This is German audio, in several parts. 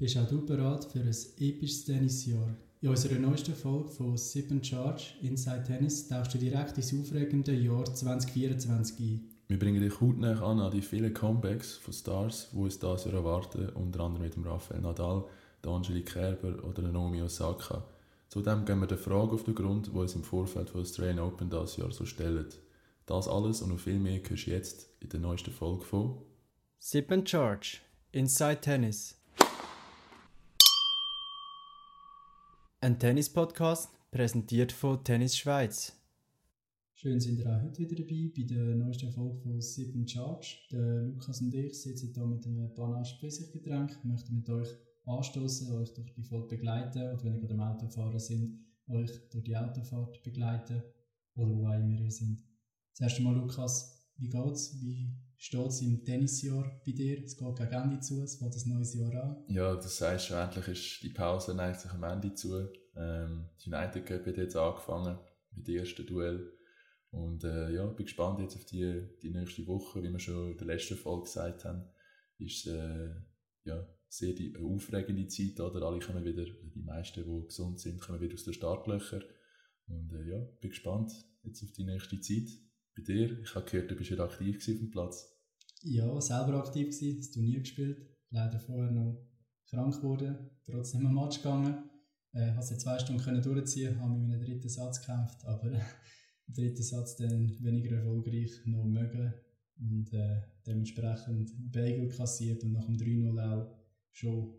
Bist auch du bereit für ein episches Tennisjahr? In unserer neuesten Folge von Sip Charge Inside Tennis tauchst du direkt ins aufregende Jahr 2024 ein. Wir bringen dich hautnah an an die vielen Comebacks von Stars, die uns dieses Jahr erwarten, unter anderem mit dem Rafael Nadal, der Angelique Kerber oder der Naomi Osaka. Zudem gehen wir der Frage auf den Grund, die uns im Vorfeld von Australian Open dieses Jahr so stellen. Das alles und noch viel mehr hörst du jetzt in der neuesten Folge von Sip Charge Inside Tennis. Ein Tennis-Podcast präsentiert von Tennis Schweiz. Schön sind ihr auch heute wieder dabei bei der neuesten Folge von Sip Charge. Der Lukas und ich sitzen hier mit einem Panache Flüssiggetränk, möchten mit euch anstoßen, euch durch die Folge begleiten oder wenn ihr gerade am Autofahren sind, euch durch die Autofahrt begleiten oder wo auch immer ihr sind. Zuerst einmal, Lukas, wie geht's? Wie steht es im Tennisjahr bei dir? Es geht gegen Ende zu, es fängt ein neues Jahr an. Ja, das sagst schon, endlich ist die Pause neigt sich am Ende zu. Ähm, die United Cup hat jetzt angefangen mit dem ersten Duell. Und äh, ja, bin gespannt jetzt auf die, die nächste Woche, wie wir schon in der letzten Folge gesagt haben, ist äh, ja, sehr die, eine aufregende Zeit, oder? Alle kommen wieder, die meisten, die gesund sind, kommen wieder aus den Startlöchern. Und äh, ja, bin gespannt jetzt auf die nächste Zeit bei dir? Ich habe gehört, du bist wieder aktiv auf dem Platz. Ja, selber aktiv gewesen, das Turnier gespielt. Leider vorher noch krank geworden, trotzdem am Match gegangen. Äh, habe es zwei Stunden können durchziehen, habe mit einem dritten Satz gekämpft, aber im dritten Satz dann weniger erfolgreich noch mögen und äh, dementsprechend Bagel kassiert und nach dem 3-0 auch schon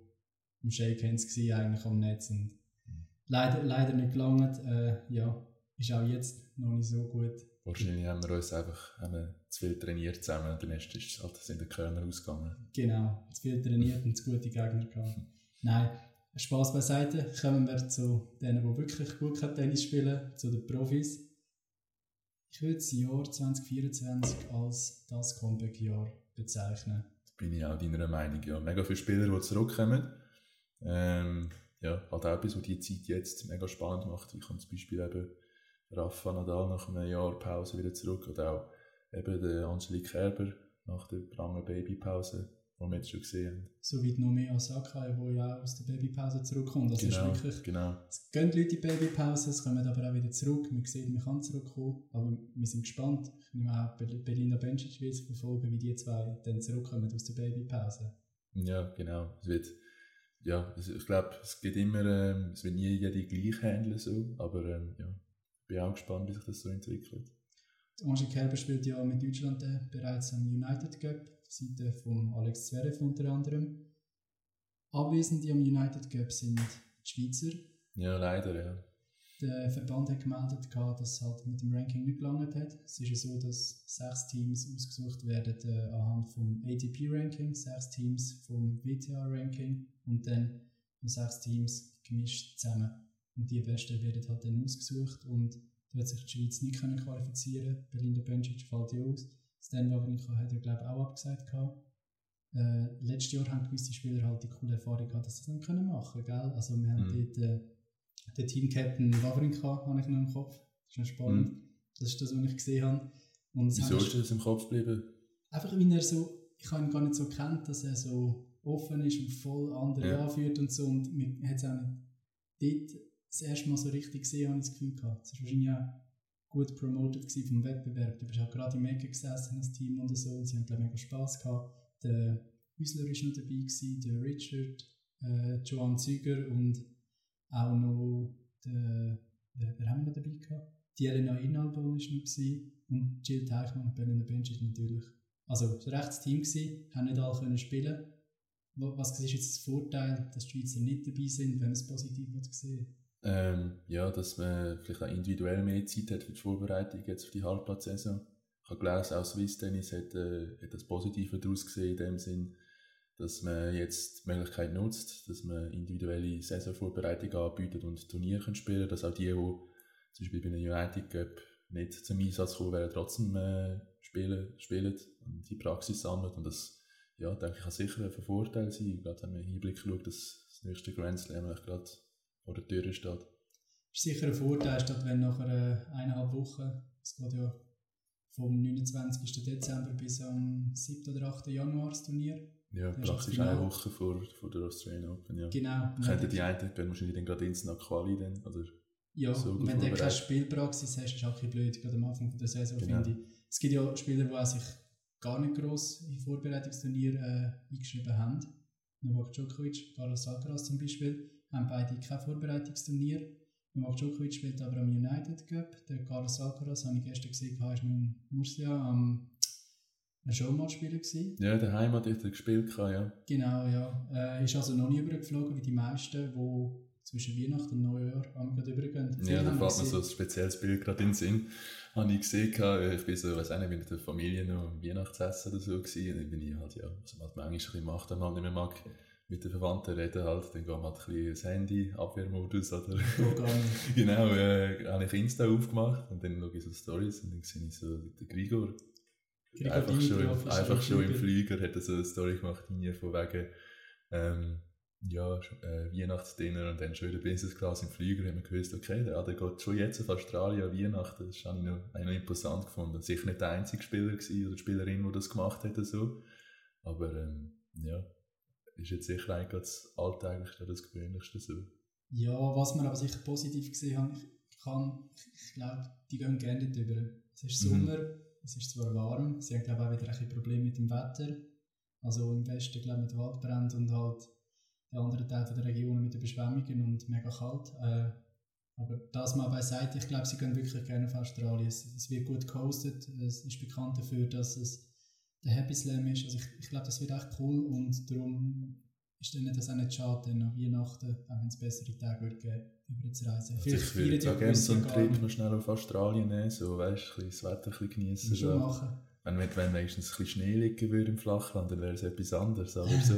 im Shake Hands gewesen, eigentlich am Netz und mhm. leider, leider nicht gelangt. Äh, ja, ist auch jetzt noch nicht so gut Wahrscheinlich haben wir uns einfach haben zu viel trainiert zusammen und dann ist es halt in den Körner ausgegangen. Genau, zu viel trainiert und zu gute Gegner gehabt. Nein, Spaß beiseite. Kommen wir zu denen, die wirklich gut Tennis spielen, zu den Profis. Ich würde das Jahr 2024 als das Comeback-Jahr bezeichnen. Da bin ich auch deiner Meinung. Ja. Mega viele Spieler, die zurückkommen. Ähm, ja, halt auch etwas, was die Zeit jetzt mega spannend macht. Ich kann zum Beispiel eben Rafa Nadal nach einem Jahr Pause wieder zurück oder auch eben der Angelique Kerber nach der langen Babypause, die wir jetzt schon gesehen haben. So wie Nomi Osaka, die ja auch aus der Babypause zurückkommt. Das genau, ist wirklich, genau. Es gehen Leute in die Babypause, es kommen aber auch wieder zurück. Man sieht, man kann zurückkommen, aber wir sind gespannt. Ich nehme auch Berliner Bencic will verfolgen, wie die zwei dann zurückkommen aus der Babypause. Ja, genau. Es wird ja, ich glaube, es geht immer, ähm, es wird nie jeder gleich handeln, so, aber ähm, ja, bin auch gespannt, wie sich das so entwickelt. Angie Kerber spielt ja mit Deutschland äh, bereits am United Cup, Seite von Alex Zverev unter anderem. Abwesende am United Cup sind die Schweizer. Ja, leider, ja. Der Verband hat gemeldet, dass es halt mit dem Ranking nicht gelangt hat. Es ist ja so, dass sechs Teams ausgesucht werden äh, anhand vom ATP-Ranking, sechs Teams vom WTA-Ranking und dann sechs Teams gemischt zusammen. Und die Besten werden halt dann ausgesucht und da hat sich die Schweiz nicht können qualifizieren Belinda Bencic fällt ja aus. Stan Wawrinka hat ja glaube ich auch abgesagt gehabt. Äh, letztes Jahr haben gewisse Spieler halt die coole Erfahrung gehabt, dass sie das dann können machen können, Also wir haben mhm. dort äh, den Team-Captain Wawrinka habe ich noch im Kopf. Das ist noch spannend. Mhm. Das ist das, was ich gesehen habe. Und Wieso ist das im Kopf geblieben? Einfach, weil er so, ich habe ihn gar nicht so kennt, dass er so offen ist und voll andere ja. anführt und so. Und man hat es auch nicht dort das erste Mal so richtig gesehen, habe ich das Gefühl gehabt. Es war wahrscheinlich auch gut promoted vom Wettbewerb. Du bist auch gerade im Ecke gesessen, das Team und so, und sie haben, glaube ich, mega Spass gehabt. Der Hüsler war noch dabei, gewesen, der Richard, äh, Joan Züger und auch noch der, wer, wer haben wir dabei gehabt? Die Elena Inalbon war noch gewesen, und Jill Teichmann und Belinda Bencic natürlich. Also, es war ein rechtes Team, gewesen, haben nicht alle können spielen. Was ist jetzt das Vorteil, dass die Schweizer nicht dabei sind, wenn man es positiv sehen ähm, ja, dass man vielleicht auch individuell mehr Zeit hat für die Vorbereitung jetzt für die Halbplatzsaison. Ich habe gelesen, auch Swiss Tennis hat, äh, hat das Positive daraus gesehen, in dem Sinn, dass man jetzt die Möglichkeit nutzt, dass man individuelle Saisonvorbereitung anbietet und Turniere können spielen dass auch die, die zum Beispiel bei einem United Cup nicht zum Einsatz kommen, werden trotzdem äh, spielen, spielen und die Praxis sammeln und das, ja, denke ich, kann sicher ein Vorteil sein, gerade wenn man im Hinblick schaut, dass das nächste Grand Slam gerade vor der Tür steht. Ist sicher ein Vorteil, statt wenn nach einer eineinhalb Wochen, es geht ja vom 29. Dezember bis am 7. oder 8. Januar das Turnier, Ja, ist praktisch eine. Woche vor, vor der Australian Open, ja. Genau. Könnten die einen gehen wahrscheinlich dann gerade ins nach Quali dann, oder? Ja, so und wenn du keine. Spielpraxis hast, ist es auch ein bisschen blöd, gerade am Anfang der Saison, Genau. finde ich. Es gibt ja Spieler, die sich gar nicht gross in Vorbereitungsturnier äh, eingeschrieben haben. Novak Djokovic, Carlos Alcaraz zum Beispiel, haben beide kein Vorbereitungsturnier. Novak Djokovic spielt aber am United Cup. Der Carlos Alcaraz, habe ich gestern gesehen, war in Murcia am Showmatch-Spieler gewesen. Ja, der Heimat hat er gespielt, ja. Genau, ja. Äh, ist also noch nie übergeflogen wie die meisten, die zwischen Weihnachten und Neujahr am gerade übergehen. Ja, da fällt mir so ein spezielles Bild gerade in den Sinn. Habe ich gesehen, gehabt, ich bin so, weiß auch nicht, mit der Familie noch am Weihnachtsessen oder so gewesen. Und dann bin ich halt, ja, was man halt manchmal ein bisschen macht, wenn man halt nicht mehr mag, mit den Verwandten reden halt, dann geht man halt ein bisschen das Handy, Abwehrmodus oder... Genau, äh, habe ich Insta aufgemacht und dann schaue ich so Stories und dann sehe ich so den Grigor. Gregor einfach schon, Dimitrov im, einfach schon im Flügel. Flüger hat er so eine Story gemacht, hier von wegen, ähm, ja, äh, Weihnachtsdinner und dann schon wieder Business Class im Flüger, haben wir gewusst, okay, der, der geht schon jetzt auf Australien Weihnachten, das habe ich noch, habe ich noch imposant gefunden. Sicher nicht der einzige Spieler gewesen oder Spielerin, die das gemacht hätte, so. aber ähm, ja, ist jetzt sicher eigentlich das Alltäglichste, das Gewöhnlichste so. Ja, was man aber sicher positiv gesehen haben, ich, kann, ich glaube, die gehen gerne nicht über. Es ist Mhm. Sommer, es ist zwar warm, sie haben glaube auch wieder ein bisschen Probleme mit dem Wetter. Also im Westen glaube mit Waldbränden und halt der andere Teil von der Region mit Überschwemmungen und mega kalt. Äh, aber das mal beiseite, ich glaube, sie gehen wirklich gerne auf Australien. Es, es wird gut gehostet, es ist bekannt dafür, dass es der Happy Slam ist. Also ich, ich glaube, das wird echt cool und darum ist denen das auch nicht schade, dann an Weihnachten, auch wenn es bessere Tage wird geben, überzureisen. Also ich würde auch gerne so einen Trip noch schnell auf Australien nehmen, so, weißt du, das Wetter ein bisschen genießen. Schon so. machen. Wenn, wenn, wenn wenigstens ein bisschen Schnee liegen würde im Flachland, dann wäre es etwas anderes. Aber so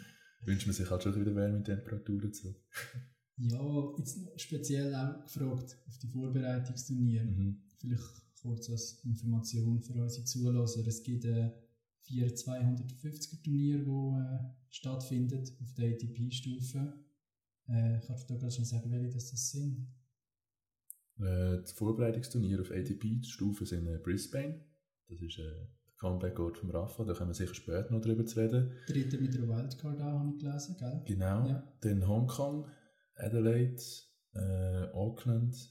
wünscht man sich halt schon wieder wärme Temperaturen zu. Ja, jetzt speziell auch gefragt auf die Vorbereitungsturniere. Mhm. Vielleicht kurz als Information für unsere Zuhörer. Es gibt äh, vier 250er Turniere, die äh, stattfinden auf der ATP-Stufe. Äh, kannst du da gerade schon sagen, welche das, das sind? Äh, die Vorbereitungsturniere auf ATP-Stufe sind in Brisbane. Das ist äh, der Comeback-Ort von Rafa, da kommen wir sicher später noch drüber zu reden. Dritte mit der Wildcard auch, habe ich gelesen, gell? Genau. Ja. Dann Hongkong, Adelaide, äh, Auckland.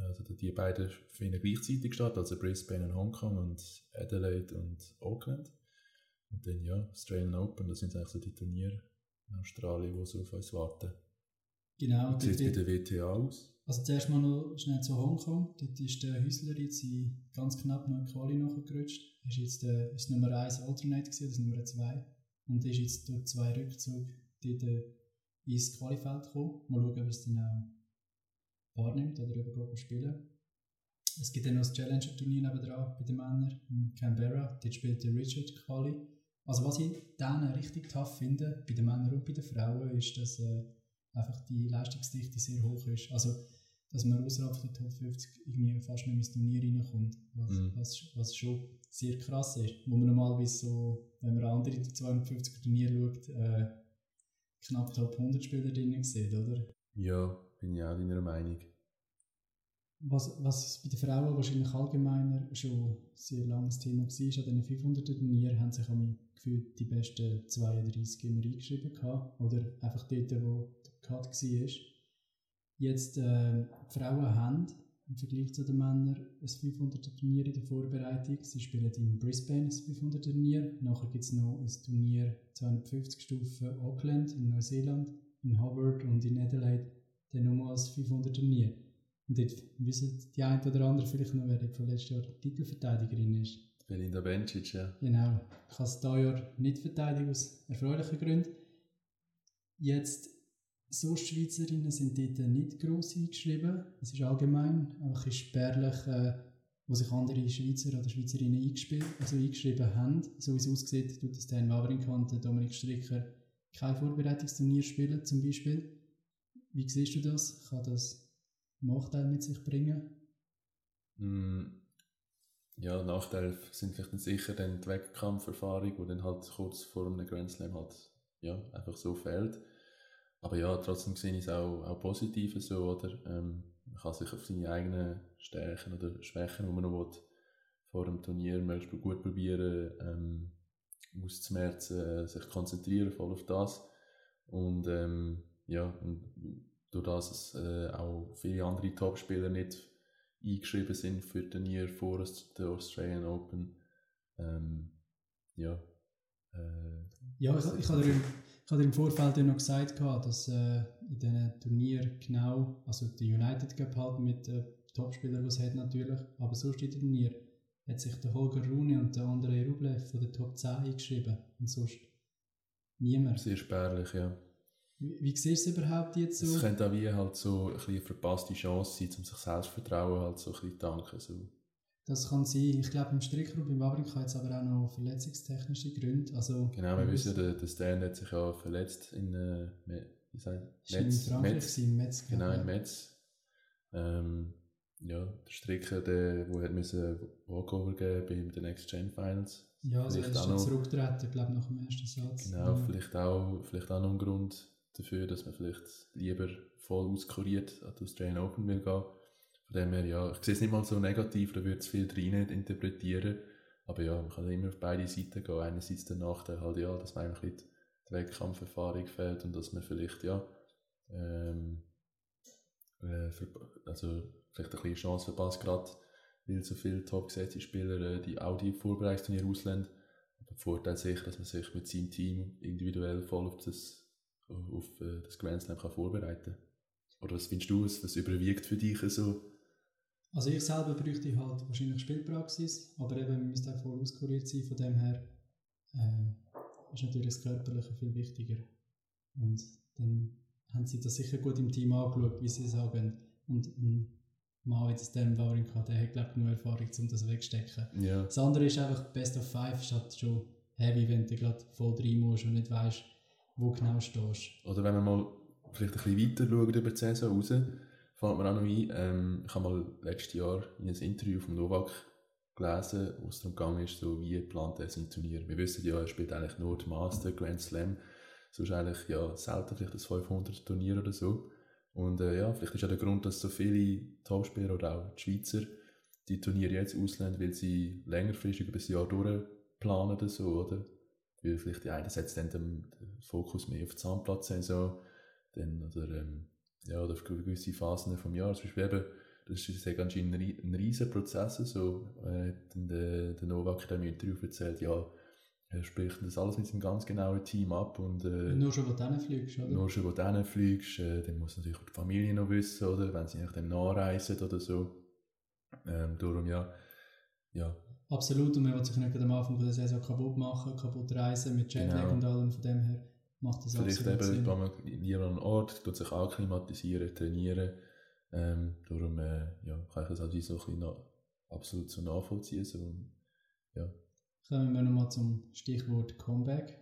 Also die beiden finden gleichzeitig statt, also Brisbane und Hongkong und Adelaide und Auckland. Und dann ja, Australian Open, das sind eigentlich so die Turniere in Australien, die so auf uns warten. Genau. Wie sieht es bei der WTA aus? Also zuerst mal noch schnell zu Hongkong. Dort ist der Hüsler jetzt ganz knapp noch in Quali nachgerutscht. Er ist jetzt der, ist Nummer 1 Alternate gewesen, das Nummer 2. Und ist jetzt durch zwei Rückzüge dort äh, ins Qualifeld gekommen. Mal schauen, ob er es dann auch wahrnimmt oder ob er spielen Es gibt dann noch das Challenger-Turnier nebendran bei den Männern in Canberra. Dort spielt der Richard Quali. Also was ich dann richtig tough finde, bei den Männern und bei den Frauen, ist, dass äh, einfach die Leistungsdichte sehr hoch ist. Also, dass man außerhalb der Top 50 irgendwie fast nicht mehr ins Turnier reinkommt, was, Mhm. was, was schon sehr krass ist. Wo man normalerweise so, wenn man andere 250 Turniere schaut, äh, knapp Top 100 Spieler drin sieht, oder? Ja, bin ich auch deiner Meinung. Was, was bei den Frauen wahrscheinlich allgemeiner schon sehr langes Thema war, an diesen 500 Turnieren haben sich am Gefühl die besten 32 immer eingeschrieben gehabt, oder einfach dort, wo der Cut war. Jetzt, äh, die Frauen haben im Vergleich zu den Männern ein 500 Turnier in der Vorbereitung. Sie spielen in Brisbane ein 500 Turnier. Nachher gibt es noch ein Turnier 250 Stufen Auckland in Neuseeland, in Hobart und in Adelaide dann nochmal ein 500 Turnier. Und dort wissen die einen oder anderen vielleicht noch, wer dort von letztes Jahr Titelverteidigerin ist. Belinda Bencic, ja. Genau. Ich kann es dieses Jahr nicht verteidigen, aus erfreulichen Gründen. Jetzt, so Schweizerinnen sind dort nicht gross eingeschrieben. Es ist allgemein einfach ist spärlich, äh, wo sich andere Schweizer oder Schweizerinnen eingespielt, also eingeschrieben haben. So wie es aussieht, tut das Dan Wawrinka und Dominik Stricker kein Vorbereitungsturnier spielen, zum Beispiel. Wie siehst du das? Kann das Nachteile mit sich bringen? Mm, Ja, Nachteile sind vielleicht sicher dann die Wettkampferfahrung, die dann halt kurz vor einem Grand Slam halt ja, einfach so fehlt. Aber ja, trotzdem sehe ich es auch, auch positiv so, oder? Ähm, man kann sich auf seine eigenen Stärken oder Schwächen, die man noch will, vor dem Turnier möglichst gut probieren, ähm, auszumerzen, äh, sich konzentrieren voll auf das. Und ähm, ja, und durch das es äh, auch viele andere Topspieler nicht eingeschrieben sind für Turnier vor der Australian Open. Ähm, ja. Äh, ja, ich, ich habe dir, ich habe dir im Vorfeld ja noch gesagt, dass äh, in diesen Turnieren genau, also die United Cup halt mit den Topspielern, die es hat natürlich, aber sonst in den Turnier hat sich der Holger Rune und der Andrei Rublev von der Top 10 eingeschrieben und sonst niemand. Sehr spärlich, ja. Wie, wie siehst du es überhaupt jetzt so? Es könnte auch wie halt so ein eine verpasste Chance sein, um sich Selbstvertrauen halt so ein bisschen tanken. So. Das kann sein. Ich glaube, im Strickgruppe im Wawrinka hat es aber auch noch verletzungstechnische Gründe. Also, genau, wir wissen, der, der Stan hat sich ja verletzt in äh, wie sagt, Metz. In Frankreich, in Metz. Genau, in Metz. Ähm, ja, der Stricker, der, der hat müssen Walkover geben bei den Next Gen Finals. Ja, also er ist schon zurückgetreten, glaube ich, nach dem ersten Satz. Genau, ja. vielleicht, auch, vielleicht auch noch ein Grund dafür, dass man vielleicht lieber voll auskuriert an die Australian Open will gehen. Von dem her, ja, ich sehe es nicht mal so negativ, da würde es viel drin interpretieren. Aber ja, man kann immer auf beide Seiten gehen. Einerseits der Nachteil halt, ja, dass man eigentlich die Wettkampferfahrung fehlt und dass man vielleicht, ja, ähm, äh, also vielleicht ein bisschen Chance verpasst, gerade weil so viele topgesetzte Spieler äh, die Vorbereitungsturniere ausländen. Aber der Vorteil sicher, dass man sich mit seinem Team individuell voll auf das, auf, äh, das Grand Slam kann vorbereiten Oder was findest du, was, was überwiegt für dich so? Also ich selber bräuchte halt wahrscheinlich Spielpraxis, aber eben, wir müssen auch voll auskuriert sein, von dem her äh, ist natürlich das Körperliche viel wichtiger. Und dann haben sie das sicher gut im Team angeschaut, wie sie sagen. Und ein Mann jetzt dem Wawrinka, der hat glaube ich genug Erfahrung, um das wegzustecken. Ja. Das andere ist einfach, Best of Five ist halt schon heavy, wenn du gerade voll rein musst und nicht weißt, wo genau stehst. Oder wenn man mal vielleicht ein bisschen weiter schaut über die Saison raus, fällt mir auch noch ein, ähm, ich habe mal letztes Jahr in einem Interview von Novak gelesen, wo es darum ging, ist, so, wie plant er sein Turnier. Wir wissen ja, er spielt eigentlich nur die Master, Grand Slam, sonst eigentlich ja selten vielleicht das 500 Turnier oder so. Und äh, ja, vielleicht ist ja der Grund, dass so viele Topspieler oder auch die Schweizer die Turniere jetzt auslehnen, weil sie längerfristig über das Jahr durchplanen oder so, oder? Weil vielleicht die einen setzen dann den, Fokus mehr auf die Zahnplatzsaison, dann, oder, ähm, ja, oder auf gewisse Phasen vom Jahr. Zum Beispiel eben, das ist ja ganz ein, ein riesen Prozess, so, äh, der, der Novak in dem Interview erzählt, ja, er spricht das alles mit seinem ganz genauen Team ab. Und, äh, nur schon, wo du fliegst, oder? Nur schon, wo du fliegst. Äh, dann muss natürlich auch die Familie noch wissen, oder? Wenn sie nach dem nachreisen oder so. Ähm, darum, ja. ja. Absolut, und man will sich nicht am Anfang der Saison kaputt machen, kaputt reisen mit Jetlag genau. und allem. Von dem her macht das Vielleicht absolut eben, Sinn. Vielleicht man in einem Ort, tut sich akklimatisieren, trainieren. Ähm, darum äh, ja, kann ich das halt so ein bisschen absolut so nachvollziehen. So, ja. Kommen wir nochmal zum Stichwort Comeback.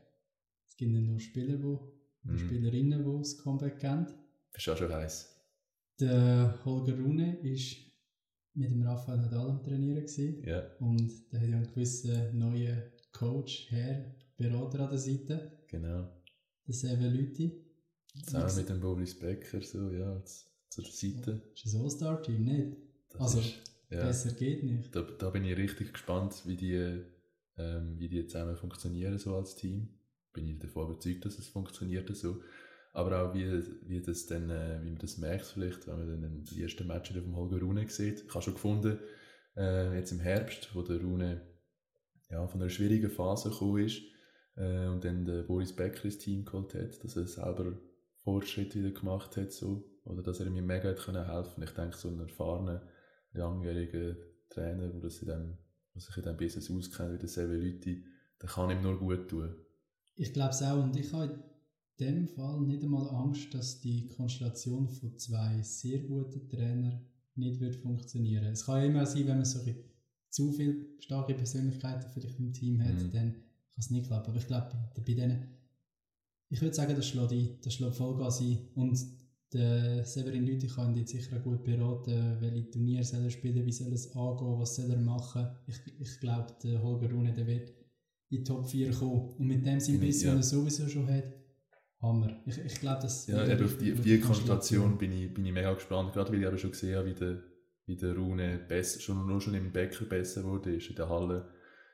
Es gibt nicht nur Spieler, die, mhm. Spielerinnen, die das Comeback kennen. Das ist auch schon heiß. Der Holger Rune war mit dem Raphael Nadal am Trainieren. Gewesen. Ja. Und der hat ja einen gewissen neuen Coach, Herr, Berater an der Seite. Genau. Der Seven Lüti. Zusammen mit dem Boris Becker, so, ja, zur Seite. Das ist ein All-Star-Team, nicht? Das also, ist, ja, besser geht nicht. Da, da bin ich richtig gespannt, wie die ähm, wie die zusammen funktionieren so als Team. Bin ich davon überzeugt, dass es funktioniert so. Aber auch wie, wie, das dann, äh, wie man das merkt vielleicht, wenn man dann die ersten Matches vom Holger Rune sieht. Ich habe schon gefunden, äh, jetzt im Herbst, wo der Rune ja, von einer schwierigen Phase gekommen ist äh, und dann der Boris Becker ins Team geholt hat, dass er selber Fortschritte wieder gemacht hat, so, oder dass er mir mega hat können helfen. Ich denke, so ein erfahrener, langjähriger Trainer, der sich in diesem Business auskennt, wie der Seven Leute, der kann ihm nur gut tun. Ich glaube es auch. Und ich habe dem Fall nicht einmal Angst, dass die Konstellation von zwei sehr guten Trainern nicht wird funktionieren. Es kann ja immer sein, wenn man so zu viele starke Persönlichkeiten vielleicht im Team hat, mhm. dann kann es nicht klappen. Aber ich glaube, bei denen, ich würde sagen, das schlägt ein, das schlägt Vollgas ein. Und der Severin Lüthi kann dich sicher gut beraten, welche Turniere soll er spielen, wie soll es angehen, was soll er machen. Ich, ich glaube, der Holger Rune der wird in die Top 4 kommen. Und mit dem sein Biss, ja. er sowieso schon hat, Hammer. Ich, ich glaube, das Ja, eben auf die, auf die Konstellation bin ich, bin ich mega gespannt, gerade weil ich aber schon gesehen habe, wie der, wie der Rune besser, schon, nur schon im Becker besser wurde, ist in der Halle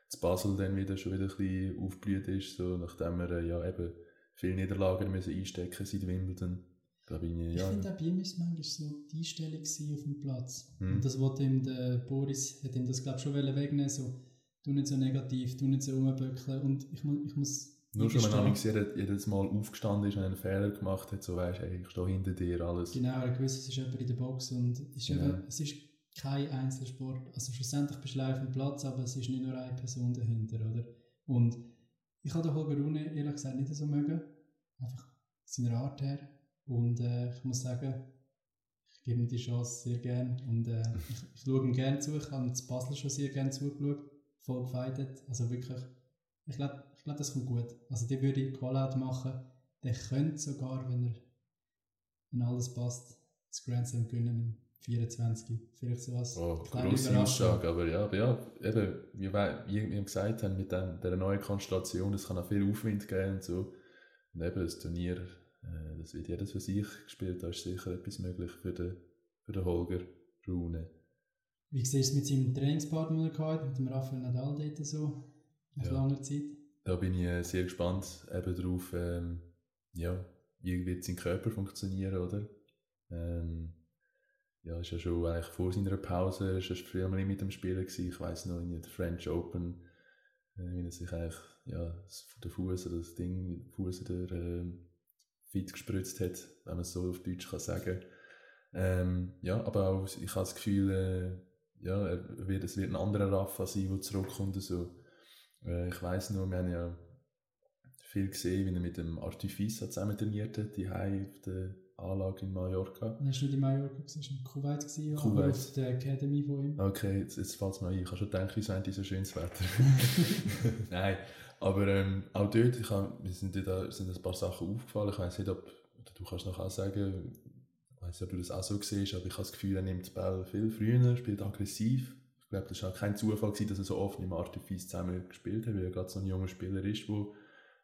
zu Basel dann wieder schon wieder ein bisschen aufgeblüht ist, so, nachdem wir äh, ja eben viele Niederlagen müssen einstecken seit Wimbledon. Da bin ich, Ich ja, finde auch bei ihm ist es manchmal so die Einstellung auf dem Platz. Hm. Und das wollte ihm der Boris, hat ihm das glaube ich schon wegnehmen, so, du nicht so negativ, du nicht so rumböckeln und ich, ich muss nur schon, wenn eingestehen- jedes, jedes Mal aufgestanden ist und einen Fehler gemacht hat, so weisst, hey, ich stehe hinter dir, alles. Genau, er gewusst, es ist jemand in der Box und es ist, Genau. eben, es ist kein Einzelsport. Also schlussendlich bist du auf dem Platz, aber es ist nicht nur eine Person dahinter, oder? Und ich habe den Holger Rune ehrlich gesagt nicht so mögen. Einfach seiner Art her. Und äh, ich muss sagen, ich gebe ihm die Chance sehr gern. Und äh, ich, ich schaue ihm gerne zu. Ich habe ihm zu Basel schon sehr gerne zugeschaut. Voll gefeitet. Also wirklich, ich glaube, ich glaub, das kommt gut. Also der würde Qual-Out machen. Der könnte sogar, wenn er wenn alles passt, das Grand Slam gewinnen im 24. Vielleicht so als Oh, grosse. Aussage, aber ja, aber ja eben, wie wir, wie wir gesagt haben, mit dem, dieser neuen Konstellation, es kann auch viel Aufwind geben und so. Und eben das Turnier, äh, das wird jedes für sich gespielt, da ist sicher etwas möglich für den, für den Holger Rune. Wie siehst du es mit seinem Trainingspartner, er mit dem Rafael Nadal dort so, nach Ja. langer Zeit? Da bin ich äh, sehr gespannt eben drauf, ähm, ja, wie wird sein Körper funktionieren, oder? Ähm, ja, ist ja schon eigentlich vor seiner Pause, ist er früher mal mit dem Spielen gewesen. Ich weiss noch, in der French Open, äh, wie er sich eigentlich, ja, das- der Fuß oder das Ding, Fuß der ähm, fit gespritzt hat, wenn man es so auf Deutsch kann sagen. Ähm, ja, aber auch, ich habe das Gefühl, äh, ja, er wird, es wird ein anderer Rafa sein, der zurückkommt. und So. Äh, ich weiss noch, wir haben ja viel gesehen, wie er mit dem Artifice zusammen trainiert hat, die auf der Anlage in Mallorca. Er war nicht in Mallorca, gewesen, er war in Kuwait, gewesen, Kuwait. auf der Academy von ihm. Okay, jetzt, jetzt fällt es mir ein. Ich habe schon gedacht, wieso haben die so schönes Wetter? Nein, aber ähm, auch dort ich hab, mir sind, da, sind ein paar Sachen aufgefallen. Ich weiß nicht, ob du kannst noch auch sagen, ich weiß nicht, ob du das auch so siehst, aber ich habe das Gefühl, er nimmt den Ball viel früher, spielt aggressiv. Ich glaube, das war auch kein Zufall, gewesen, dass er so oft dem Artifice zusammen gespielt hat, weil er gerade so ein junger Spieler ist, der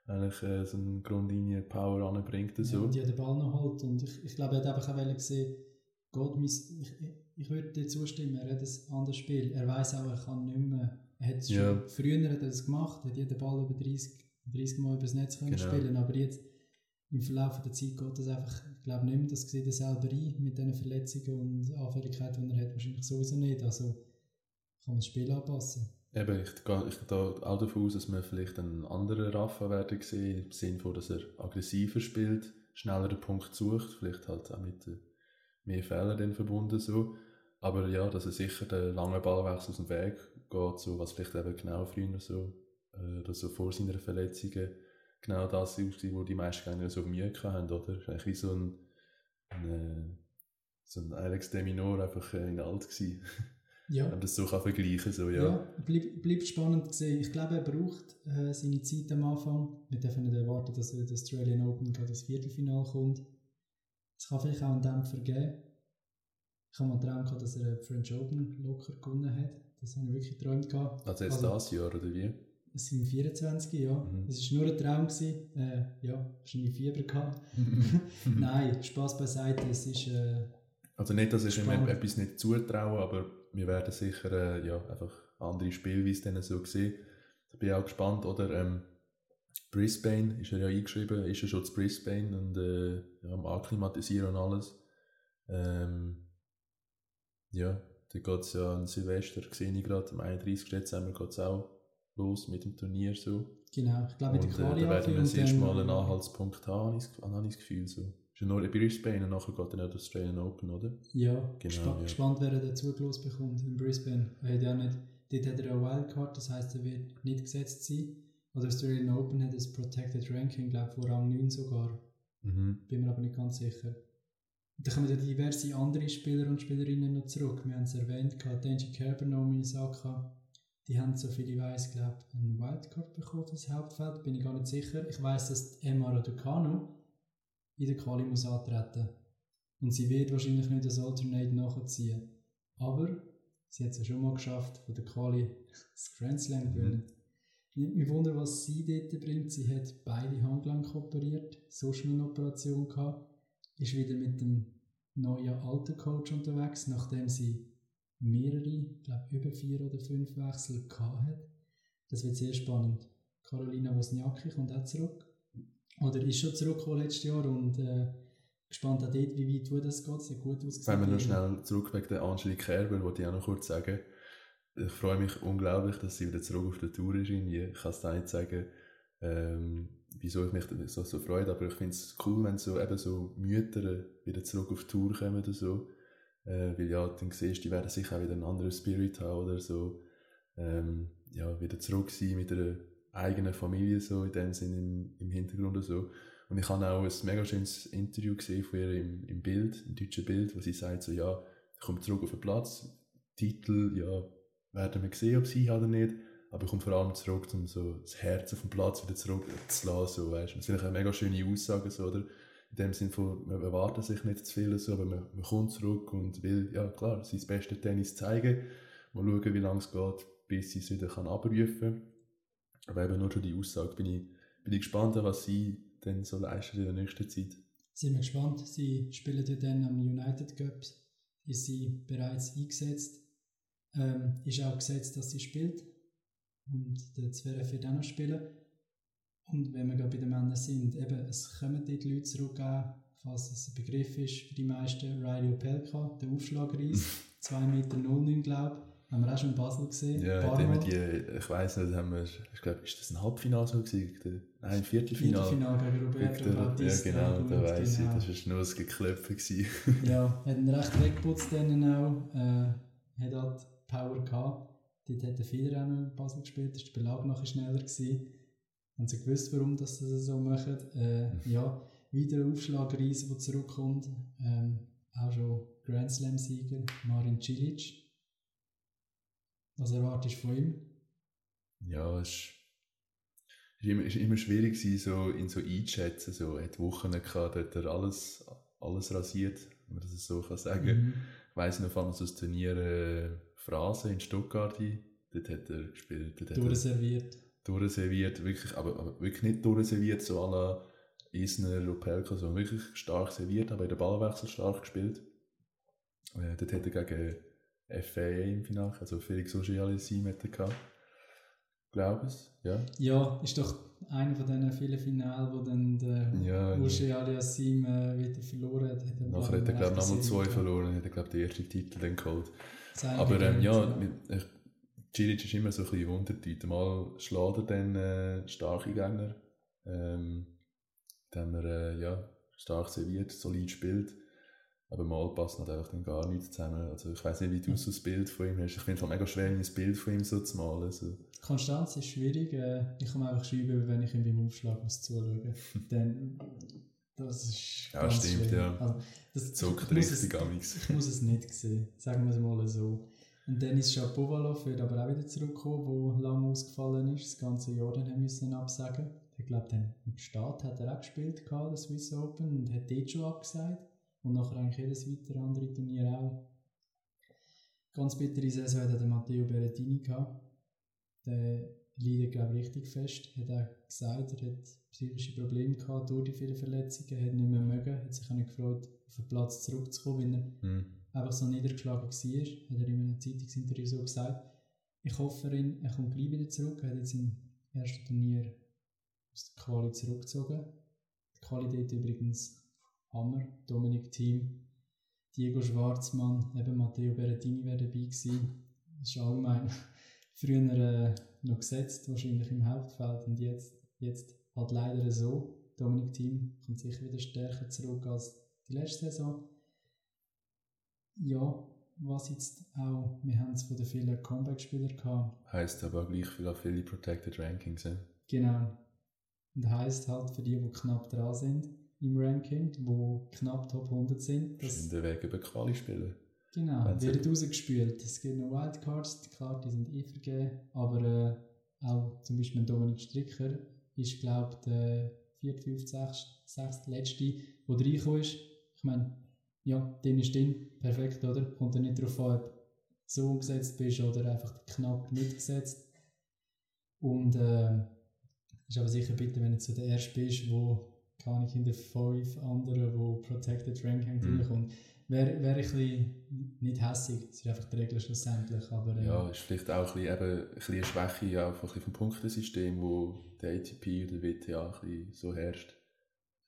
eigentlich äh, so eine Grundlinie-Power anbringt. und Ja, So. und den Ball noch holt. Und ich, ich glaube, er hat einfach auch gesehen, Gott, mein, ich, ich, würde dir zustimmen, er hat ein anderes Spiel. Er weiß auch, er kann nicht mehr. Er hat es Ja. schon, früher hat er das gemacht, hat jeden Ball über 30, 30 Mal übers Netz können Genau. spielen, aber jetzt im Verlauf der Zeit geht das einfach, ich glaube nicht mehr, das sieht er selber ein, mit den Verletzungen und Anfälligkeiten, die er hat, wahrscheinlich sowieso nicht. Also kann das Spiel anpassen. Eben, ich gehe ich auch davon aus, dass wir vielleicht einen anderen Rafa werden sehen, im Sinne von, dass er aggressiver spielt, schneller den Punkt sucht, vielleicht halt auch mit äh, mehr Fehlern verbunden so. Aber ja, dass er sicher den langen Ballwechsel aus dem Weg geht, so, was vielleicht eben genau früher so, äh, so vor seiner Verletzung genau das war, wo die meisten Gegner so Mühe hatten, oder? Das wie so ein, ein, äh, so ein Alex de Minor einfach äh, in alt gewesen. Ja. Wenn man das so kann vergleichen so, Ja, ja. bleib, bleibt spannend zu sehen. Ich glaube, er braucht äh, seine Zeit am Anfang. Wir dürfen nicht erwarten, dass er in der Australian Open gerade ins Viertelfinale kommt. Es kann vielleicht auch einen Dämpfer geben. Ich habe mal Traum gehabt, dass er die French Open locker gewonnen hat. Das habe ich wirklich geträumt gehabt. Also jetzt Also- das Jahr, oder wie? Es sind 24, ja. Mhm. Es war nur ein Traum. Gewesen. Äh, ja, wahrscheinlich Fieber gehabt. Nein, Spaß beiseite. Es ist... Äh, Also nicht, dass ich ihm etwas nicht zutraue, aber wir werden sicher äh, ja, einfach andere Spielweise dann so sehen. Da bin ich auch gespannt, oder? Ähm, Brisbane ist er ja eingeschrieben, ist er schon zu Brisbane und äh, ja, am Akklimatisieren und alles. Ähm, ja, da geht es ja an Silvester, sehe ich gerade, am 31. Dezember geht es auch los mit dem Turnier so. genau, ich glaube, Und mit äh, der da Quali werden wir das erste Mal einen Anhaltspunkt haben, ich habe ich das Gefühl. So. Ist ja nur in Brisbane und nachher geht dann auch der Australian Open, oder? Ja, Genau, gespa ja. gespannt, wer er dazu gelost bekommt in Brisbane. Er hat ja nicht, dort hat er eine Wildcard, das heisst, er wird nicht gesetzt sein. Oder Australian Open hat ein Protected Ranking, glaube ich, vor Rang 9 sogar. Mhm. Bin mir aber nicht ganz sicher. Und dann kommen ja diverse andere Spieler und Spielerinnen noch zurück. Wir haben es erwähnt, Denji Kerber, Naomi Osaka. Die haben, soviel ich weiß, glaube ich, einen Wildcard bekommen fürs Hauptfeld. Bin ich gar nicht sicher. Ich weiß, dass Emma Raducanu in der Quali muss antreten. Und sie wird wahrscheinlich nicht das Alternate nachziehen. Aber sie hat es ja schon mal geschafft, von der Quali das Grand Slam Mhm. gewinnen. Nicht mich wundern, was sie dort bringt. Sie hat beide Handgelenke operiert, so schnell eine Operation gehabt, ist wieder mit dem neuen alten Coach unterwegs, nachdem sie mehrere, ich glaube über vier oder fünf Wechsel gehabt hat. Das wird sehr spannend. Carolina Wozniacki kommt auch zurück. Oder ist schon zurückgekommen letztes Jahr und äh, gespannt auch dort, wie weit das geht. Es hat gut ausgesehen. Wenn wir noch schnell zurück wegen der Angelique Kerber, wollte ich auch noch kurz sagen, ich freue mich unglaublich, dass sie wieder zurück auf der Tour ist. Ich kann es da nicht sagen, ähm, wieso ich mich so, so freue, aber ich finde es cool, wenn so, eben so Mütter wieder zurück auf die Tour kommen oder so. Äh, weil ja, dann siehst du, die werden sicher auch wieder einen anderen Spirit haben oder so. Ähm, ja, wieder zurück sein mit einer eigenen Familie so in dem Sinne im, im Hintergrund und so. Und ich habe auch ein mega schönes Interview gesehen von ihr im, im Bild, im deutschen Bild, wo sie sagt so, ja, ich komme zurück auf den Platz, Titel, ja, werden wir sehen, ob sie hat oder nicht, aber ich komme vor allem zurück, um so das Herz auf den Platz wieder zurückzulassen, so, weißt. Das finde ich eine mega schöne Aussage, so, oder? In dem Sinne von, man erwartet sich nicht zu viel, so, aber man, man kommt zurück und will, ja klar, sein bestes Tennis zeigen, mal schauen, wie lange es geht, bis sie es wieder kann abrufen kann. Aber eben nur schon die Aussage bin ich, bin ich gespannt, was sie dann so leisten in der nächsten Zeit. Sind wir gespannt. Sie spielen ja dann am United Cup. Ist sie bereits eingesetzt. Ähm, ist auch gesetzt, dass sie spielt. Und der Zverev wird auch noch spielen. Und wenn wir gerade bei den Männern sind, eben, es kommen dort Leute zurück, falls es ein Begriff ist für die meisten, Riley Opelka, der Aufschlagreis, 2,09 Meter, 09, glaube ich haben wir auch schon in Basel gesehen. Ja, haben wir die, ich weiss nicht, haben wir, ich glaube, ist das ein Halbfinale so gewesen? Nein, ein Viertelfinale. Viertelfinale gegen Roberto der. Ja, genau, da weiss genau. ich, das war nur ein Geklöpfe. ja, hat einen recht weggeputzt dann auch, äh, hat halt Power gehabt. Dort hat der Federer auch noch in Basel gespielt, ist der Belag noch schneller gewesen. Haben sie gewusst, warum das sie das so machen. Äh, ja, wieder ein Aufschlagreis, der zurückkommt. Ähm, auch schon Grand Slam-Sieger, Marin Cilic was erwartest du von ihm? Ja, es ist immer, ist immer schwierig so, ihn so einzuschätzen. So, er hat Wochen gehabt, da hat er alles, alles rasiert, wenn man das so kann sagen mhm. Ich weiss noch, von so das Turnier äh, Phrase in Stuttgart, dort hat er gespielt. Dort durchserviert. Durchserviert, wirklich, aber, aber wirklich nicht durchserviert, so à la Isner, Opelka, sondern wirklich stark serviert, aber in der Ballwechsel stark gespielt. Äh, dort hat er gegen FAA im Finale, also Felix Auger-Aliassime hatte gehabt. Glaube es, ja. Ja, ist doch einer von diesen vielen Finalen, wo dann der ja, Auger-Aliassime äh, wieder verloren hat. hat Nachher hat er, glaube ich, nochmal zwei verloren, hat er, glaube den ersten Titel dann geholt. Aber ähm, ja, ja. Cilic ist immer so ein bisschen Wundertüte. Mal schlägt er dann äh, starke Gegner, ähm, dann er äh, ja, stark serviert, solid spielt. Aber mal passt natürlich dann gar nichts zusammen. Also ich weiß nicht, wie du so das Bild von ihm hast. Ich finde es mega schwer, ein Bild von ihm so zu malen. Also. Konstanz ist schwierig. Äh, ich kann einfach schreiben, wenn ich ihm beim Aufschlag muss zuschauen. Dann, das ist Ja, stimmt, schwer. ja. Also, das zuckt richtig es, Ich muss es nicht sehen, sagen wir es mal so. Und dann ist Shapovalov wird aber auch wieder zurückgekommen, wo lange ausgefallen ist, das ganze Jahr dann müssen absagen. Ich glaube, dann im Start hat er auch gespielt, das Swiss Open, und hat dort schon abgesagt. Und nachher eigentlich jedes weitere andere Turnier auch. Ganz bittere Saison hat der Matteo Berrettini gehabt. Der leidet, glaube ich, richtig fest. Hat auch gesagt, er hat psychische Probleme gehabt durch die vielen Verletzungen, hat nicht mehr mögen, hat sich auch nicht gefreut, auf den Platz zurückzukommen, weil er mhm. einfach so niedergeschlagen war. Hat er in einem Zeitungsinterview so gesagt. Ich hoffe, er, er kommt gleich wieder zurück. Er hat jetzt im ersten Turnier aus der Quali zurückgezogen. Die Qualität übrigens Hammer, Dominik Thiem, Diego Schwarzmann, eben Matteo Berrettini wäre dabei gewesen. Das ist allgemein früher äh, noch gesetzt, wahrscheinlich im Hauptfeld und jetzt, jetzt halt leider so. Dominik Thiem kommt sicher wieder stärker zurück als die letzte Saison. Ja, was jetzt auch, wir haben es von den vielen Comeback-Spielern gehabt. Heißt aber gleich viel auch viele Protected Rankings. Ja? Genau. Und heißt halt für die, die knapp dran sind, im Ranking, wo knapp Top 100 sind. Das in der Weg über Quali spielen. Genau, werden rausgespielt. Es gibt noch Wildcards, klar, die sind eh vergeben, aber äh, auch zum Beispiel Dominik Stricker ist, glaube ich, der 4., 5., 6., 6. letzte, der reingekommen ist. Ich meine, ja, den ist drin, perfekt, oder? Kommt ja nicht darauf an, ob du so umgesetzt bist oder einfach knapp nicht gesetzt. Und äh, ist aber sicher bitte, wenn du zu der Erste bist, wo keine Ahnung, hinter fünf anderen, wo Protected Ranking Mhm. reinkommt. Wäre wär ein bisschen nicht hässig, es ist einfach die Regel schlussendlich, aber äh, Ja, ist vielleicht auch ein bisschen, eben, ein bisschen eine Schwäche auch ein bisschen vom Punktesystem, wo der ATP oder WTA ein bisschen so herrscht.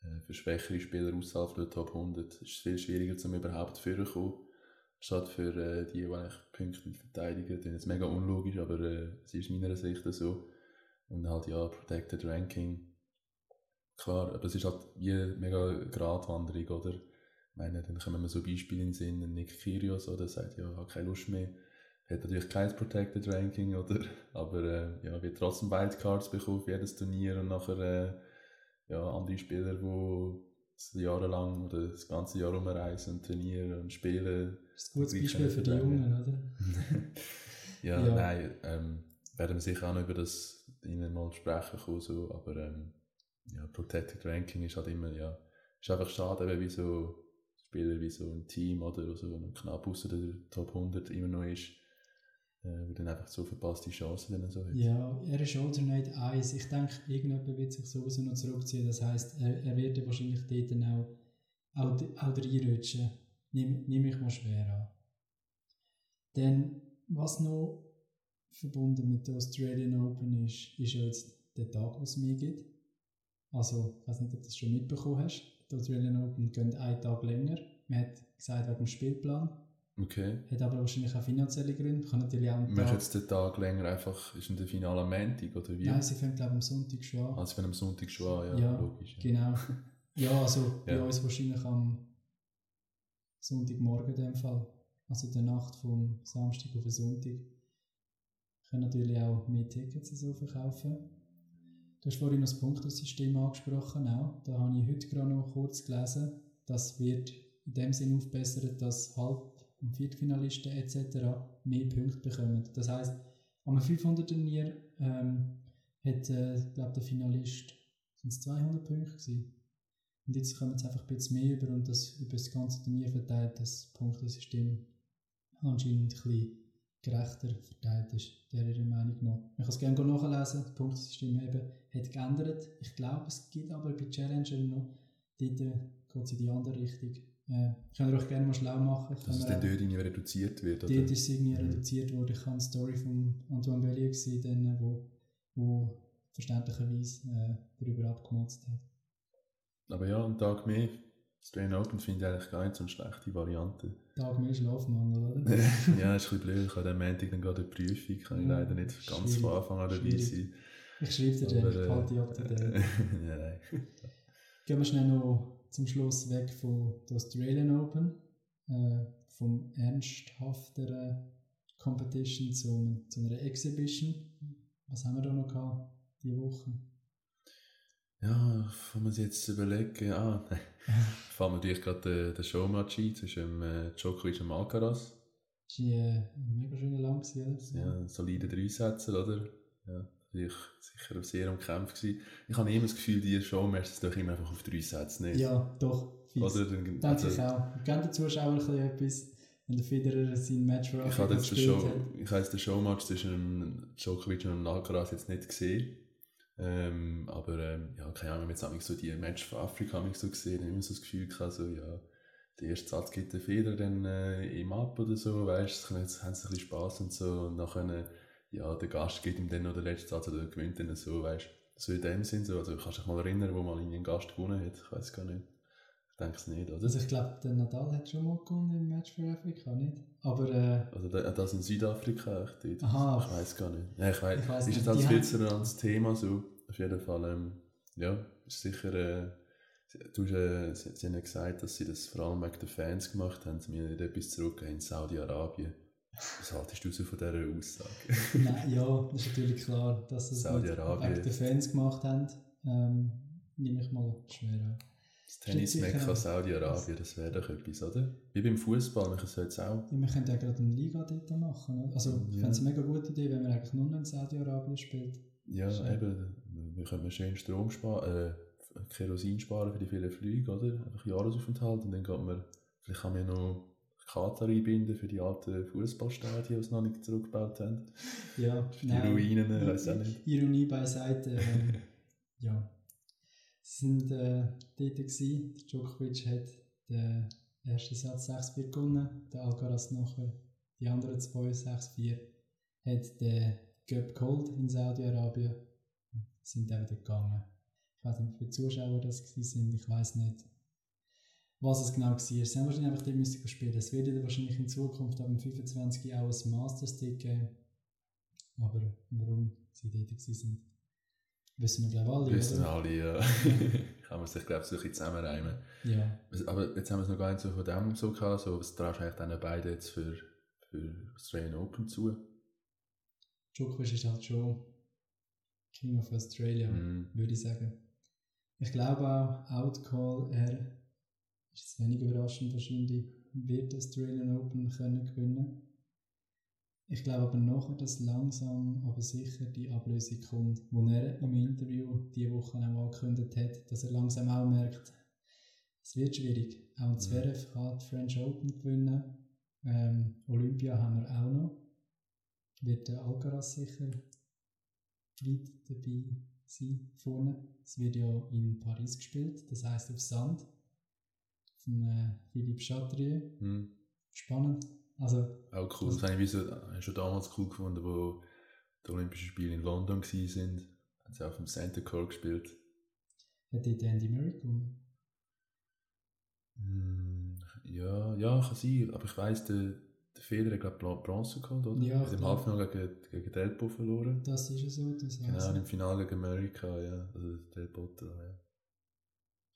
Äh, Für schwächere Spieler außerhalb der Top 100 ist es viel schwieriger, um überhaupt vorzukommen. Statt für äh, die, die eigentlich Punkte verteidigen. Das ist mega unlogisch, aber äh, es ist meiner Sicht so. Und halt ja, Protected Ranking. Klar, aber es ist halt wie eine mega Gratwanderung, oder? Ich meine, dann kommen mir so Beispiele in den Sinn, Nick Kyrgios, oder sagt, ja, hat keine Lust mehr. Hat natürlich kein Protected Ranking, oder? Aber äh, ja, wird trotzdem Wildcards bekommen für jedes Turnier und nachher äh, ja, andere Spieler, die jahrelang oder das ganze Jahr rumreisen und trainieren und spielen. das ist ein gutes Beispiel für die Jungen, oder? ja, Ja. nein, ähm, werden wir sicher auch noch über das ihnen mal sprechen kommen, so, aber ähm, ja, Protected Ranking ist halt immer, ja, ist einfach schade, eben, wie so Spieler wie so ein Team oder so noch knapp außer der Top 100 immer noch ist, äh, wo dann einfach so verpasste Chancen dann so hat. Ja, er ist Alternate 1. Ich denke, irgendjemand wird sich sowieso noch zurückziehen. Das heisst, er, er wird ja wahrscheinlich dort dann auch, auch, auch reinrutschen. Nehme nehm ich mal schwer an. Dann, was noch verbunden mit der Australian Open ist, ist ja jetzt der Tag, was es mir gibt. Also, ich weiß nicht, ob du das schon mitbekommen hast. Die Australian Open gehen einen Tag länger. Man hat gesagt, wegen dem Spielplan. Okay. Hat aber wahrscheinlich auch finanzielle Gründe. Kann natürlich auch Machst Tag... jetzt den Tag länger einfach, ist in der Finale am Montag oder wie? Nein, sie fängt glaube ich am Sonntag schon an. Also wenn am Sonntag schon, an, ja, Ja, logisch. Ja. Genau. Ja, also bei Ja. uns wahrscheinlich am Sonntagmorgen in dem Fall. Also in der Nacht vom Samstag auf den Sonntag. Können natürlich auch mehr Tickets so verkaufen. Du hast vorhin das Punktesystem angesprochen, auch. Da habe ich heute gerade noch kurz gelesen. Das wird in dem Sinn aufbessert, dass Halb- und Viertfinalisten etc. mehr Punkte bekommen. Das heisst, am 500-Turnier ähm, hat, äh, glaube der Finalist sind es 200 Punkte gewesen. Und jetzt kommen jetzt einfach ein bisschen mehr über und das über das ganze Turnier verteilt, das Punktesystem anscheinend ein bisschen gerechter verteilt ist, der ihrer Meinung nach. Man kann es gerne nachlesen, das Punktesystem eben hat geändert. Ich glaube, es gibt aber bei Challenger noch, dort geht es in die andere Richtung. Äh, könnt ihr euch gerne mal schlau machen. Dass es dann dort irgendwie reduziert wird, oder? Dort ist es irgendwie Mhm. reduziert worden. Ich habe eine Story von Antoine Bellier gesehen, dann, wo, wo verständlicherweise äh, darüber abgemotzt hat. Aber ja, einen Tag mehr. Australian Open finde ich eigentlich gar nicht so eine schlechte Variante. Tag mehr Schlafmangel, oder? ja, ist ein bisschen blöd. Ich habe am Montag dann gerade eine Prüfung. Kann ich Ja, leider nicht ganz von Anfang an dabei sein. Ich schreibe dir dann, ich äh, halte dich up to date. ja, nein. Gehen wir schnell noch zum Schluss weg von der Australian Open, äh, vom ernsthafteren Competition zum, zu einer Exhibition. Was haben wir da noch gehabt diese Woche? Ja, wenn man sich jetzt überlegen, ah, nein. Fangen wir natürlich gerade den, den Showmatch ein zwischen dem, äh, Djokovic und Alcaraz. Das war äh, ein mega gewesen, oder? Ja, solide Dreisätze, oder? Ja, natürlich sicher sehr umkämpft gewesen. Ich habe immer das Gefühl, die Showmatches doch immer einfach auf drei Sätze nicht. Ja, doch. Fies. Oder? Dann, Denke ich auch. Geben den ein bisschen etwas, wenn der Federer sein Match für Ich habe jetzt den, Show, hat. ich habe jetzt den Showmatch zwischen Djokovic und Alcaraz jetzt nicht gesehen. Ähm, aber ähm, ja, keine Ahnung, wenn man jetzt so die Match von Afrika habe ich so gesehen, immer so das Gefühl gehabt, so, ja, der erste Satz gibt der Feder dann äh, ihm ab oder so, weißt du, jetzt haben sie ein bisschen Spass und so und nachher, äh, ja, der Gast gibt ihm dann noch den letzten Satz oder gewinnt dann so, weißt du, so in dem Sinn so, also kannst du dich mal erinnern, wo mal irgendwie ein Gast gewonnen hat, ich weiß gar nicht, ich denke es nicht, oder? Also ich glaube, der Nadal hat schon mal gewonnen im Match für Afrika, nicht? Aber äh, Also da- das in Südafrika, echt. Aha. Ich weiß gar nicht. Ja, ich weiß, Ich weiss ist nicht. jetzt als Die Witzer ein anderes Thema so. Auf jeden Fall, ähm, ja, ist sicher, äh, du äh, sie, sie haben ja gesagt, dass sie das vor allem wegen den Fans gemacht haben, sie mir nicht etwas zurückgegeben in Saudi-Arabien. Was haltest du so von dieser Aussage? nein, ja, das ist natürlich klar, dass sie es wegen den Fans gemacht haben. Ähm, nehme ich mal schwer an. Das Tennismekka sicher- Saudi-Arabien, das wäre doch etwas, oder? Wie beim Fußball, ich sollte es auch. Ja, wir können ja gerade eine Liga dort machen. Oder? Also ich Ja. fände es eine mega gute Idee, wenn man eigentlich nur noch in Saudi-Arabien spielt. Ja, Schön. eben, wir können schön Strom sparen, äh, Kerosin sparen für die vielen Flüge, oder? Einfach Jahresaufenthalt und dann geht man, vielleicht kann man ja noch Katar einbinden für die alten Fußballstadien, die sie noch nicht zurückgebaut haben. Ja, Für die Ruinen, äh, weiß auch nicht. Ironie beiseite. Ähm, ja. Sind äh, dort gewesen. Djokovic hat den ersten Satz 6-4 gewonnen, der Alcaraz nachher die anderen zwei 6-4 hat den Göpp geholt in Saudi-Arabien sind dann wieder gegangen. Ich weiß nicht, wie viele Zuschauer das sind, ich weiß nicht, was es genau war. Sie haben wahrscheinlich einfach die müssen. Es wird wahrscheinlich in Zukunft ab dem 25 auch ein Masters-Tick geben. Aber warum sie dort sind, wissen wir glaube ich alle. Wissen wir alle, ja. Kann man sich glaube ich so ein bisschen zusammenreimen. Ja. Aber jetzt haben wir es noch gar nicht so von dem so gehabt. So, was traust du eigentlich dann beide jetzt für, für Australian Open zu? Djokovic ist halt schon King of Australia, mm. würde ich sagen. Ich glaube auch, Outcall, er ist es wenig überraschend wahrscheinlich, wird Australian Open können gewinnen. Ich glaube aber nachher, dass langsam, aber sicher die Ablösung kommt, wo er im Interview diese Woche auch angekündigt hat, dass er langsam auch merkt, es wird schwierig. Auch mhm. Zverev mm. kann die French Open gewinnen. Ähm, Olympia haben wir auch noch. Wird der Alcaraz sicher weit dabei sein vorne. Es wird ja in Paris gespielt, das heißt auf Sand. Von äh, Philippe Chatrier. Mhm. Spannend. Also, auch cool. Das habe ich schon damals cool gefunden, wo die Olympischen Spiele in London waren. Haben sie auf dem Center Court gespielt. Hat dort Andy Murray gewonnen? Mm, ja, ja, kann sein. Aber ich weiss, der der Federer hat, glaube Bronze geholt, oder? Ja. Hat im Halbfinale gegen, gegen Delpo verloren. Das ist ja so. Das genau, im Finale gegen Amerika, ja. Also Delpo, ja.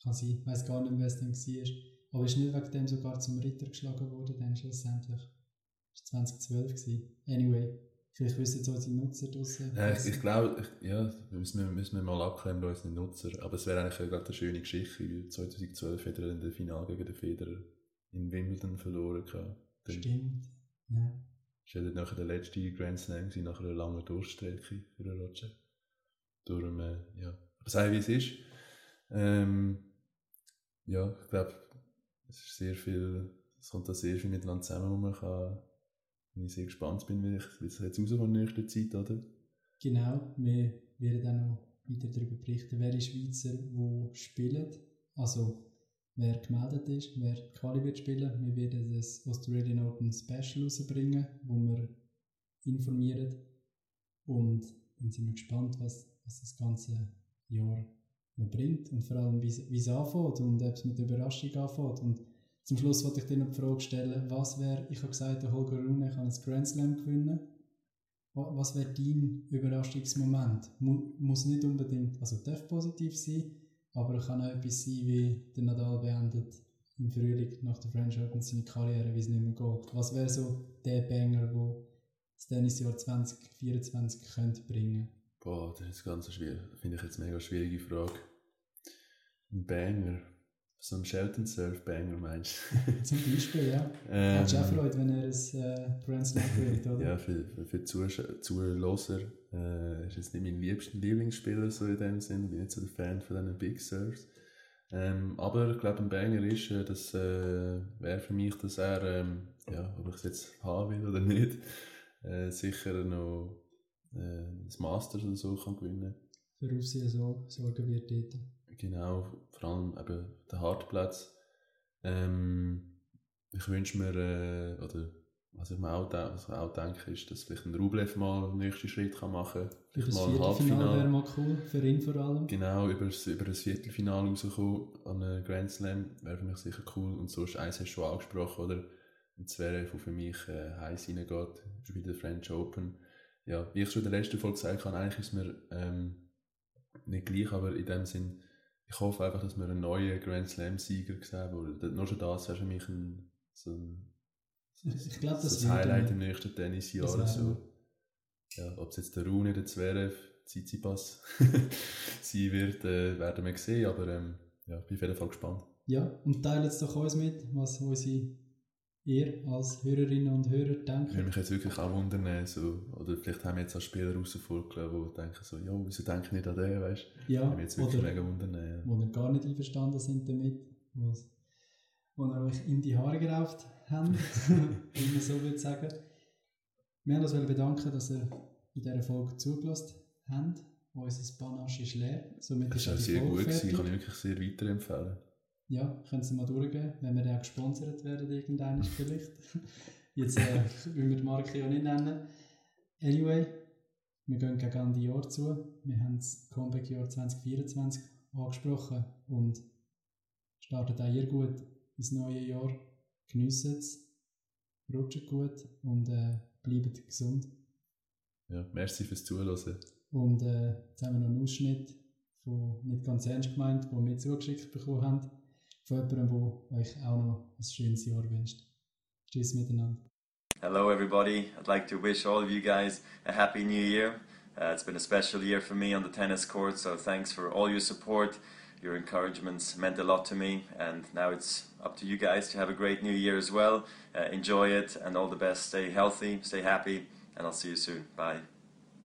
Kann sein. Ich weiß gar nicht, wer es dann war. Aber ist nicht wegen dem sogar zum Ritter geschlagen worden, dann schlussendlich. Das war 2012. Gewesen. Anyway. Vielleicht wissen es unsere Nutzer draussen. Ja, ich, ich glaube, ja, müssen wir, müssen wir mal abklären bei unseren Nutzer. Aber es wäre eigentlich gerade eine schöne Geschichte. 2012 hat er in der Finale gegen den Federer in Wimbledon verloren. Gehabt. Stimmt. Ja. Das war nachher der letzte Grand Slam nach einer langen Durchstrecke für den Roger. Darum, äh, ja. Aber sei wie es ist. Ähm, ja, ich glaube, es ist sehr viel, es kommt da sehr viel miteinander zusammen, wo man kann, ich sehr gespannt bin, wie, es jetzt rauskommt in nächster Zeit, oder? Genau, wir werden dann noch weiter darüber berichten, welche Schweizer wo spielen. Also wer gemeldet ist, wer die Quali wird spielen. Wir werden das Australian Open Special rausbringen, wo wir informieren. Und dann sind wir gespannt, was, was das ganze Jahr noch bringt und vor allem, wie es anfängt und ob es mit Überraschung anfängt. Und zum Schluss wollte ich dir noch die Frage stellen, was wäre, ich habe gesagt, der Holger Rune kann ein Grand Slam gewinnen. Was wäre dein Überraschungsmoment? Muss nicht unbedingt, also darf positiv sein, aber kann auch etwas sein, wie der Nadal beendet im Frühling nach der French Open seine Karriere, wie es nicht mehr geht. Was wäre so der Banger, wo das Tennisjahr 2024 könnte bringen? Boah, das ist ganz schwierig. Finde ich jetzt eine mega schwierige Frage. Ein Banger. So ein Shelton Surf Banger meinst du? Zum Beispiel, ja. Ähm, Hat auch Freude, wenn er ein äh, Grand Slam gewinnt, oder? Ja, für, für, für Zuhörer äh, ist jetzt nicht mein liebster Lieblingsspieler so in dem Sinn. Ich bin nicht so der Fan von diesen Big Surfs. Ähm, aber ich glaube, ein Banger ist, äh, das äh, wäre für mich, dass er, ähm, ja, ob ich es jetzt haben will oder nicht, äh, sicher noch äh, das Masters oder so kann gewinnen. Für Aufsehen so sorgen wird dort. Genau, vor allem eben der Hartplatz. Ähm, ich wünsche mir, äh, oder was ich mir auch, was ich auch denke, ist, dass vielleicht ein Rublev mal den nächsten Schritt kann machen kann. Vielleicht das mal ein Halbfinale wäre mal cool, für ihn vor allem. Genau, über das, über das Viertelfinale rauskommen an einem Grand Slam wäre für mich sicher cool. Und sonst, eins hast du schon angesprochen, oder? Und Zverev, der für mich äh, heiß reingeht, ist wieder French Open. Ja, wie ich schon in der letzten Folge gesagt habe, eigentlich ist mir ähm, nicht gleich, aber in dem Sinn, ich hoffe einfach, dass wir einen neuen Grand Slam-Sieger sehen, weil nur schon das wäre für mich ein, so ein, ich glaub, das, das Highlight im nächsten Tennisjahr. So. Ja, ob es jetzt der Rune, der Zverev, Tsitsipas sein wird, äh, werden wir sehen, aber ähm, ja, bin auf jeden Fall gespannt. Ja, und teilt es doch uns mit, was unsere ihr als Hörerinnen und Hörer denkt. Ich würde mich jetzt wirklich auch wundern, so, oder vielleicht haben wir jetzt auch Spieler rausgefunden, die denken so, ja, wieso denke ich nicht an den, weißt du? Ja, ich jetzt wirklich oder, mega wundern. Ja. Wo gar nicht einverstanden sind damit, was, wo ihr euch in die Haare gerauft habt, wie man so würde sagen. Wir wollen uns bedanken, dass ihr in dieser Folge zugelassen habt. unser Panache ist leer. Somit Das ist war auch sehr Folge gut, gewesen. kann ich wirklich sehr weiterempfehlen. Ja, können Sie mal durchgehen, wenn wir dann auch gesponsert werden, irgendwann vielleicht. Jetzt äh, will wir die Marke ja nicht nennen. Anyway, wir gehen gegen Ende Jahr zu. Wir haben das Comeback-Jahr 2024 angesprochen und startet auch ihr gut ins neue Jahr. Geniessen es, rutscht gut und äh, bleibt gesund. Ja, merci fürs Zuhören. Und äh, jetzt haben wir noch einen Ausschnitt von nicht ganz ernst gemeint, den wir zugeschickt bekommen haben, von jemandem, der euch auch noch ein schönes Jahr wünscht. Tschüss miteinander. Hello, everybody. I'd like to wish all of you guys a happy new year. Uh, it's been a special year for me on the tennis court, so thanks for all your support. Your encouragements meant a lot to me, and now it's up to you guys to have a great new year as well. Uh, enjoy it, and all the best. Stay healthy, stay happy, and I'll see you soon. Bye.